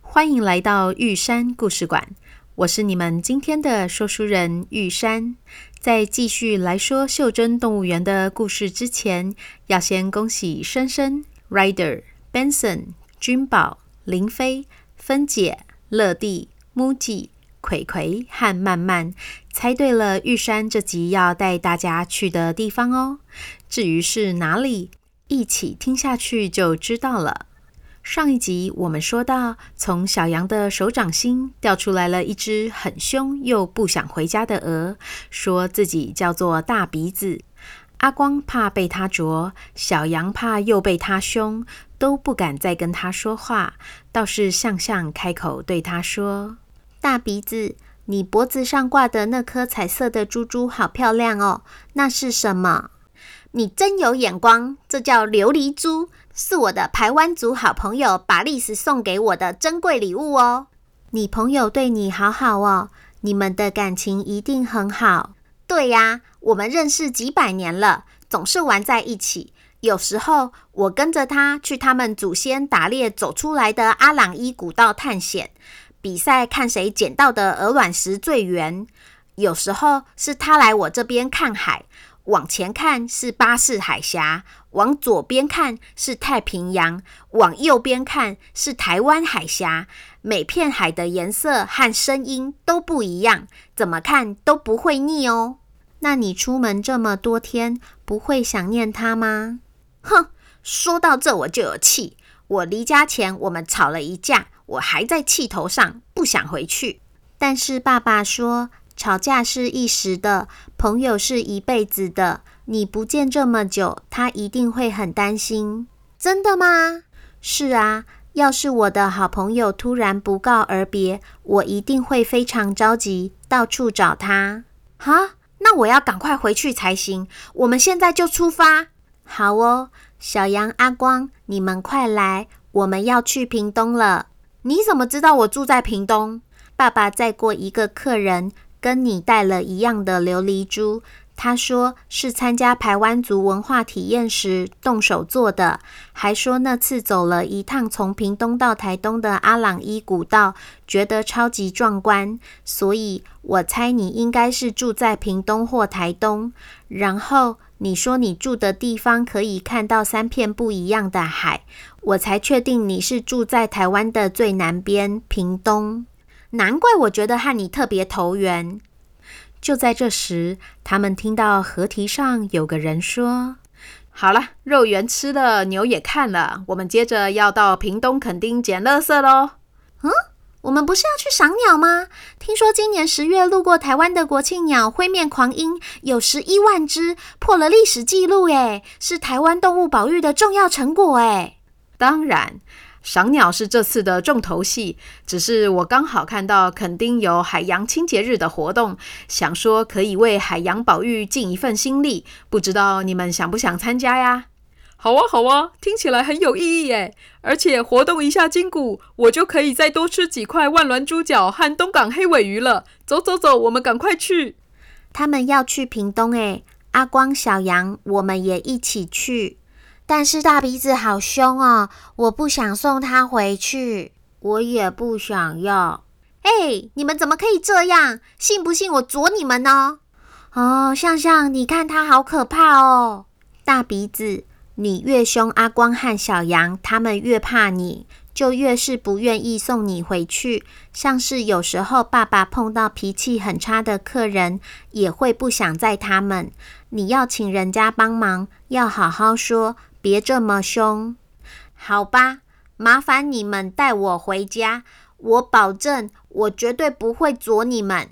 欢迎来到玉山故事馆。我是你们今天的说书人玉山。在继续来说袖珍动物园的故事之前，要先恭喜深深、Rider、Benson、君宝、林飞、芬姐、乐蒂、木吉、葵葵和曼曼猜对了玉山这集要带大家去的地方哦。至于是哪里，一起听下去就知道了。上一集我们说到，从小羊的手掌心掉出来了一只很凶又不想回家的鹅，说自己叫做大鼻子。阿光怕被它啄，小羊怕又被它凶，都不敢再跟它说话。倒是向向开口对它说：“大鼻子，你脖子上挂的那颗彩色的珠珠好漂亮哦，那是什么？”你真有眼光，这叫琉璃珠，是我的排湾族好朋友巴利斯送给我的珍贵礼物哦。你朋友对你好好哦，你们的感情一定很好。对呀，我们认识几百年了，总是玩在一起。有时候我跟着他去他们祖先打猎走出来的阿朗伊古道探险，比赛看谁捡到的鹅卵石最圆。有时候是他来我这边看海。往前看是巴士海峡，往左边看是太平洋，往右边看是台湾海峡。每片海的颜色和声音都不一样，怎么看都不会腻哦。那你出门这么多天，不会想念他吗？哼，说到这我就有气。我离家前我们吵了一架，我还在气头上，不想回去。但是爸爸说。吵架是一时的，朋友是一辈子的。你不见这么久，他一定会很担心。真的吗？是啊，要是我的好朋友突然不告而别，我一定会非常着急，到处找他。哈，那我要赶快回去才行。我们现在就出发。好哦，小羊、阿光，你们快来，我们要去屏东了。你怎么知道我住在屏东？爸爸载过一个客人。跟你带了一样的琉璃珠，他说是参加排湾族文化体验时动手做的，还说那次走了一趟从屏东到台东的阿朗伊古道，觉得超级壮观，所以我猜你应该是住在屏东或台东。然后你说你住的地方可以看到三片不一样的海，我才确定你是住在台湾的最南边，屏东。难怪我觉得和你特别投缘。就在这时，他们听到河堤上有个人说：“好了，肉圆吃了，牛也看了，我们接着要到屏东垦丁捡垃圾喽。”嗯，我们不是要去赏鸟吗？听说今年十月路过台湾的国庆鸟灰面狂鹰有十一万只，破了历史记录，诶，是台湾动物保育的重要成果，诶。当然。赏鸟是这次的重头戏，只是我刚好看到垦丁有海洋清洁日的活动，想说可以为海洋保育尽一份心力，不知道你们想不想参加呀？好啊，好啊，听起来很有意义耶！而且活动一下筋骨，我就可以再多吃几块万峦猪脚和东港黑尾鱼了。走走走，我们赶快去！他们要去屏东诶，阿光、小杨，我们也一起去。但是大鼻子好凶哦，我不想送他回去，我也不想要。哎，你们怎么可以这样？信不信我啄你们呢？哦，向向，你看他好可怕哦。大鼻子，你越凶，阿光和小羊他们越怕你，就越是不愿意送你回去。像是有时候爸爸碰到脾气很差的客人，也会不想载他们。你要请人家帮忙，要好好说。别这么凶，好吧？麻烦你们带我回家，我保证，我绝对不会阻你们。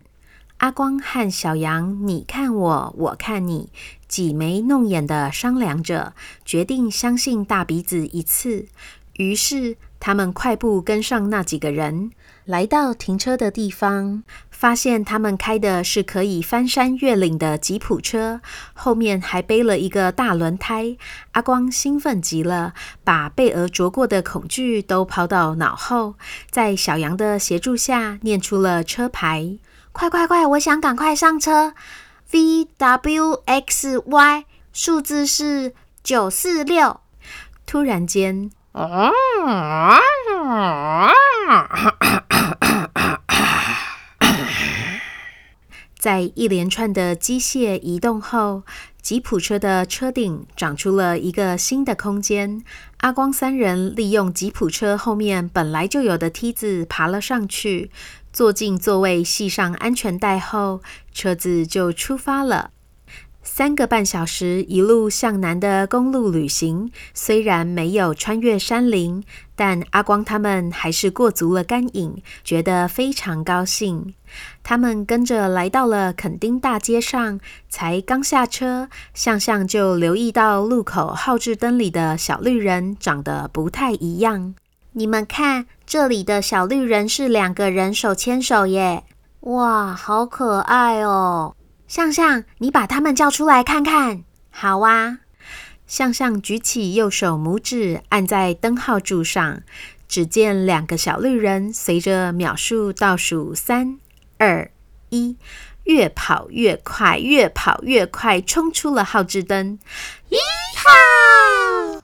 阿光和小羊，你看我，我看你，挤眉弄眼的商量着，决定相信大鼻子一次。于是他们快步跟上那几个人，来到停车的地方，发现他们开的是可以翻山越岭的吉普车，后面还背了一个大轮胎。阿光兴奋极了，把被鹅啄过的恐惧都抛到脑后，在小羊的协助下念出了车牌。快快快！我想赶快上车。V W X Y，数字是九四六。突然间，在一连串的机械移动后，吉普车的车顶长出了一个新的空间。阿光三人利用吉普车后面本来就有的梯子爬了上去，坐进座位，系上安全带后，车子就出发了。三个半小时一路向南的公路旅行，虽然没有穿越山林，但阿光他们还是过足了干瘾，觉得非常高兴。他们跟着来到了垦丁大街上，才刚下车，向向就留意到路口号志灯里的小绿人长得不太一样。你们看，这里的小绿人是两个人手牵手耶！哇，好可爱哦！向向，你把他们叫出来看看。好啊，向向举起右手拇指，按在灯号柱上。只见两个小绿人随着秒数倒数三、二、一，越跑越快，越跑越快，冲出了号志灯。一号！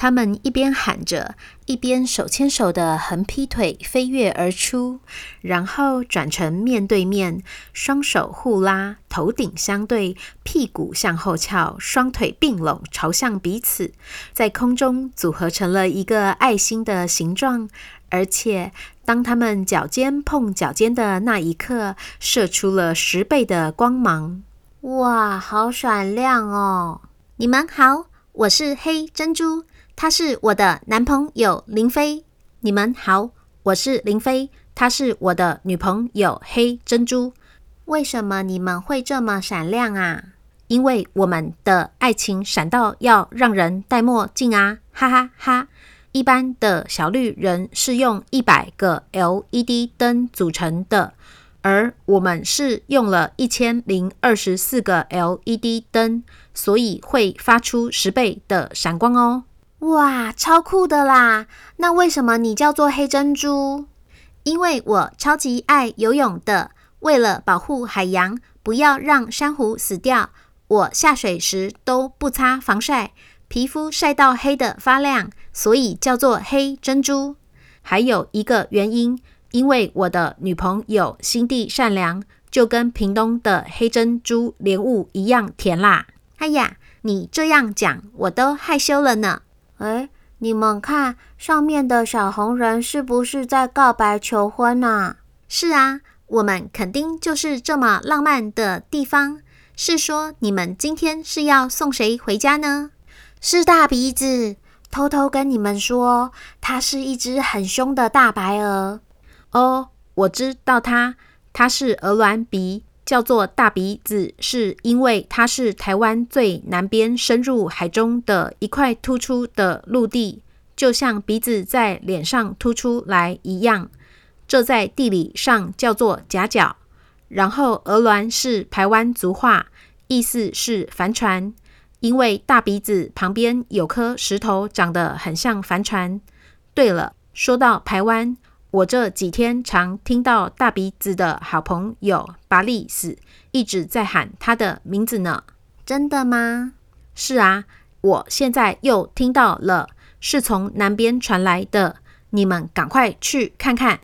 他们一边喊着，一边手牵手的横劈腿飞跃而出，然后转成面对面，双手互拉，头顶相对，屁股向后翘，双腿并拢，朝向彼此，在空中组合成了一个爱心的形状。而且，当他们脚尖碰脚尖的那一刻，射出了十倍的光芒。哇，好闪亮哦！你们好，我是黑珍珠。他是我的男朋友林飞，你们好，我是林飞，他是我的女朋友黑珍珠。为什么你们会这么闪亮啊？因为我们的爱情闪到要让人戴墨镜啊！哈哈哈。一般的小绿人是用一百个 LED 灯组成的，而我们是用了一千零二十四个 LED 灯，所以会发出十倍的闪光哦。哇，超酷的啦！那为什么你叫做黑珍珠？因为我超级爱游泳的。为了保护海洋，不要让珊瑚死掉，我下水时都不擦防晒，皮肤晒到黑的发亮，所以叫做黑珍珠。还有一个原因，因为我的女朋友心地善良，就跟屏东的黑珍珠莲雾一样甜啦。哎呀，你这样讲，我都害羞了呢。哎，你们看上面的小红人是不是在告白求婚呢？是啊，我们肯定就是这么浪漫的地方。是说你们今天是要送谁回家呢？是大鼻子，偷偷跟你们说，它是一只很凶的大白鹅。哦，我知道它，它是鹅卵鼻。叫做大鼻子，是因为它是台湾最南边深入海中的一块突出的陆地，就像鼻子在脸上凸出来一样。这在地理上叫做夹角。然后鹅銮是台湾族话，意思是帆船，因为大鼻子旁边有颗石头长得很像帆船。对了，说到台湾。我这几天常听到大鼻子的好朋友巴利斯一直在喊他的名字呢。真的吗？是啊，我现在又听到了，是从南边传来的。你们赶快去看看。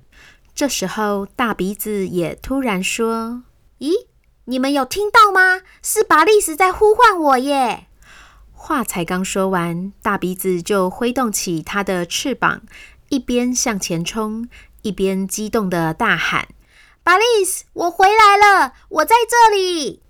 这时候，大鼻子也突然说：“咦，你们有听到吗？是巴利斯在呼唤我耶！”话才刚说完，大鼻子就挥动起他的翅膀。一边向前冲，一边激动地大喊：“巴利斯，我回来了！我在这里！”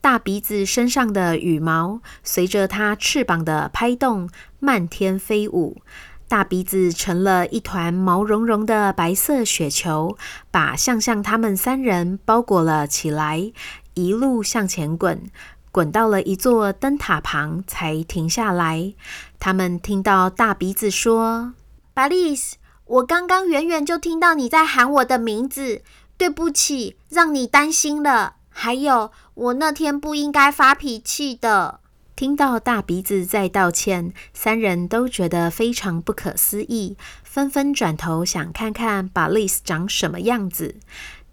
大鼻子身上的羽毛随着它翅膀的拍动，漫天飞舞。大鼻子成了一团毛茸茸的白色雪球，把向向他们三人包裹了起来，一路向前滚，滚到了一座灯塔旁才停下来。他们听到大鼻子说。巴利斯，我刚刚远远就听到你在喊我的名字，对不起，让你担心了。还有，我那天不应该发脾气的。听到大鼻子在道歉，三人都觉得非常不可思议，纷纷转头想看看巴丽斯长什么样子。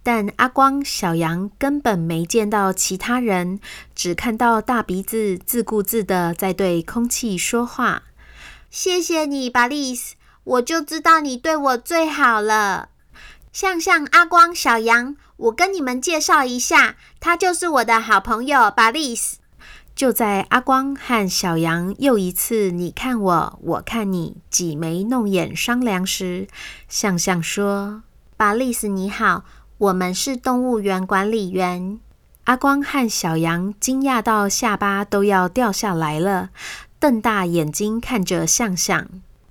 但阿光、小杨根本没见到其他人，只看到大鼻子自顾自的在对空气说话。谢谢你，巴丽斯，我就知道你对我最好了。向向、阿光、小杨，我跟你们介绍一下，他就是我的好朋友巴丽斯。就在阿光和小杨又一次你看我，我看你，挤眉弄眼商量时，向向说：“巴丽斯你好，我们是动物园管理员。”阿光和小杨惊讶到下巴都要掉下来了，瞪大眼睛看着向向。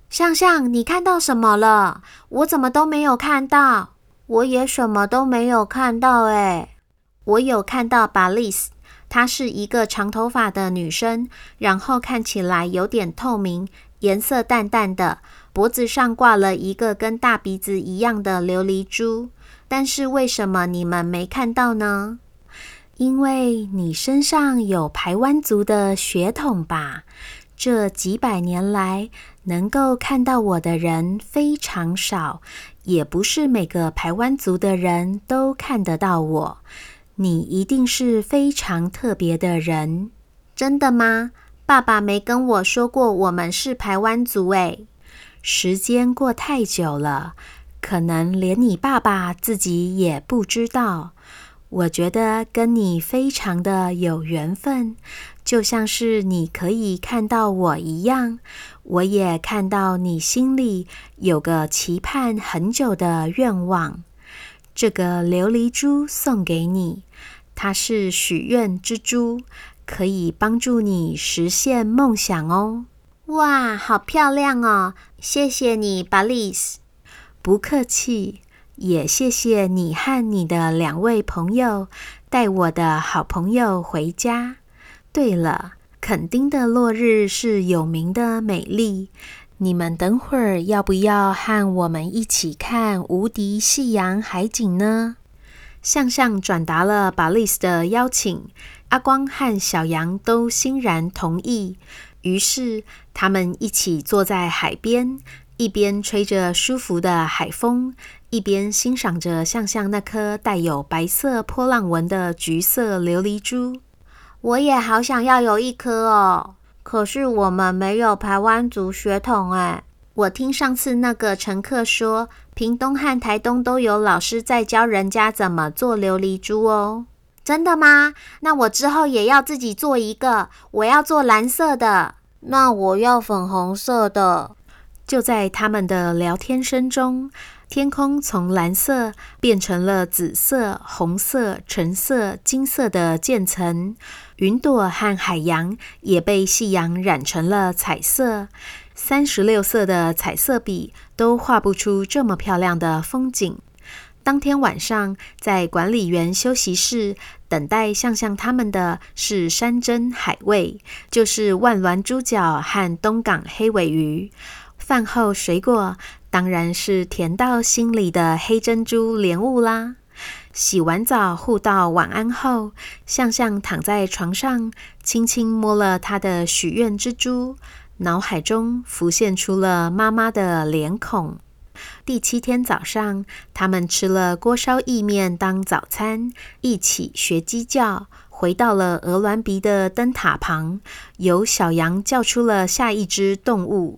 向向，你看到什么了？我怎么都没有看到？我也什么都没有看到哎。我有看到巴丽斯。她是一个长头发的女生，然后看起来有点透明，颜色淡淡的，脖子上挂了一个跟大鼻子一样的琉璃珠。但是为什么你们没看到呢？因为你身上有排湾族的血统吧？这几百年来，能够看到我的人非常少，也不是每个排湾族的人都看得到我。你一定是非常特别的人，真的吗？爸爸没跟我说过我们是排湾族诶。时间过太久了，可能连你爸爸自己也不知道。我觉得跟你非常的有缘分，就像是你可以看到我一样，我也看到你心里有个期盼很久的愿望。这个琉璃珠送给你。它是许愿之珠，可以帮助你实现梦想哦。哇，好漂亮哦！谢谢你，巴利斯。不客气，也谢谢你和你的两位朋友带我的好朋友回家。对了，垦丁的落日是有名的美丽，你们等会儿要不要和我们一起看无敌夕阳海景呢？向向转达了巴丽斯的邀请，阿光和小杨都欣然同意。于是他们一起坐在海边，一边吹着舒服的海风，一边欣赏着向向那颗带有白色波浪纹的橘色琉璃珠。我也好想要有一颗哦，可是我们没有排湾族血统哎。我听上次那个乘客说，屏东和台东都有老师在教人家怎么做琉璃珠哦。真的吗？那我之后也要自己做一个。我要做蓝色的，那我要粉红色的。就在他们的聊天声中，天空从蓝色变成了紫色、红色、橙色、金色的渐层，云朵和海洋也被夕阳染成了彩色。三十六色的彩色笔都画不出这么漂亮的风景。当天晚上，在管理员休息室等待向向他们的是山珍海味，就是万峦猪脚和东港黑尾鱼。饭后水果当然是甜到心里的黑珍珠莲雾啦。洗完澡互道晚安后，向向躺在床上，轻轻摸了他的许愿之珠。脑海中浮现出了妈妈的脸孔。第七天早上，他们吃了锅烧意面当早餐，一起学鸡叫，回到了鹅銮鼻的灯塔旁。由小羊叫出了下一只动物，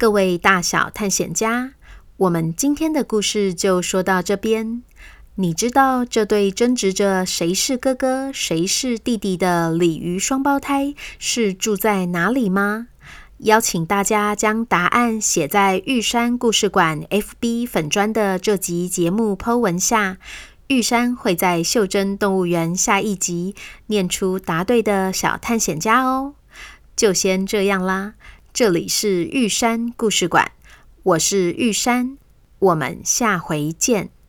各位大小探险家，我们今天的故事就说到这边。你知道这对争执着谁是哥哥、谁是弟弟的鲤鱼双胞胎是住在哪里吗？邀请大家将答案写在玉山故事馆 FB 粉砖的这集节目 Po 文下，玉山会在袖珍动物园下一集念出答对的小探险家哦。就先这样啦，这里是玉山故事馆，我是玉山，我们下回见。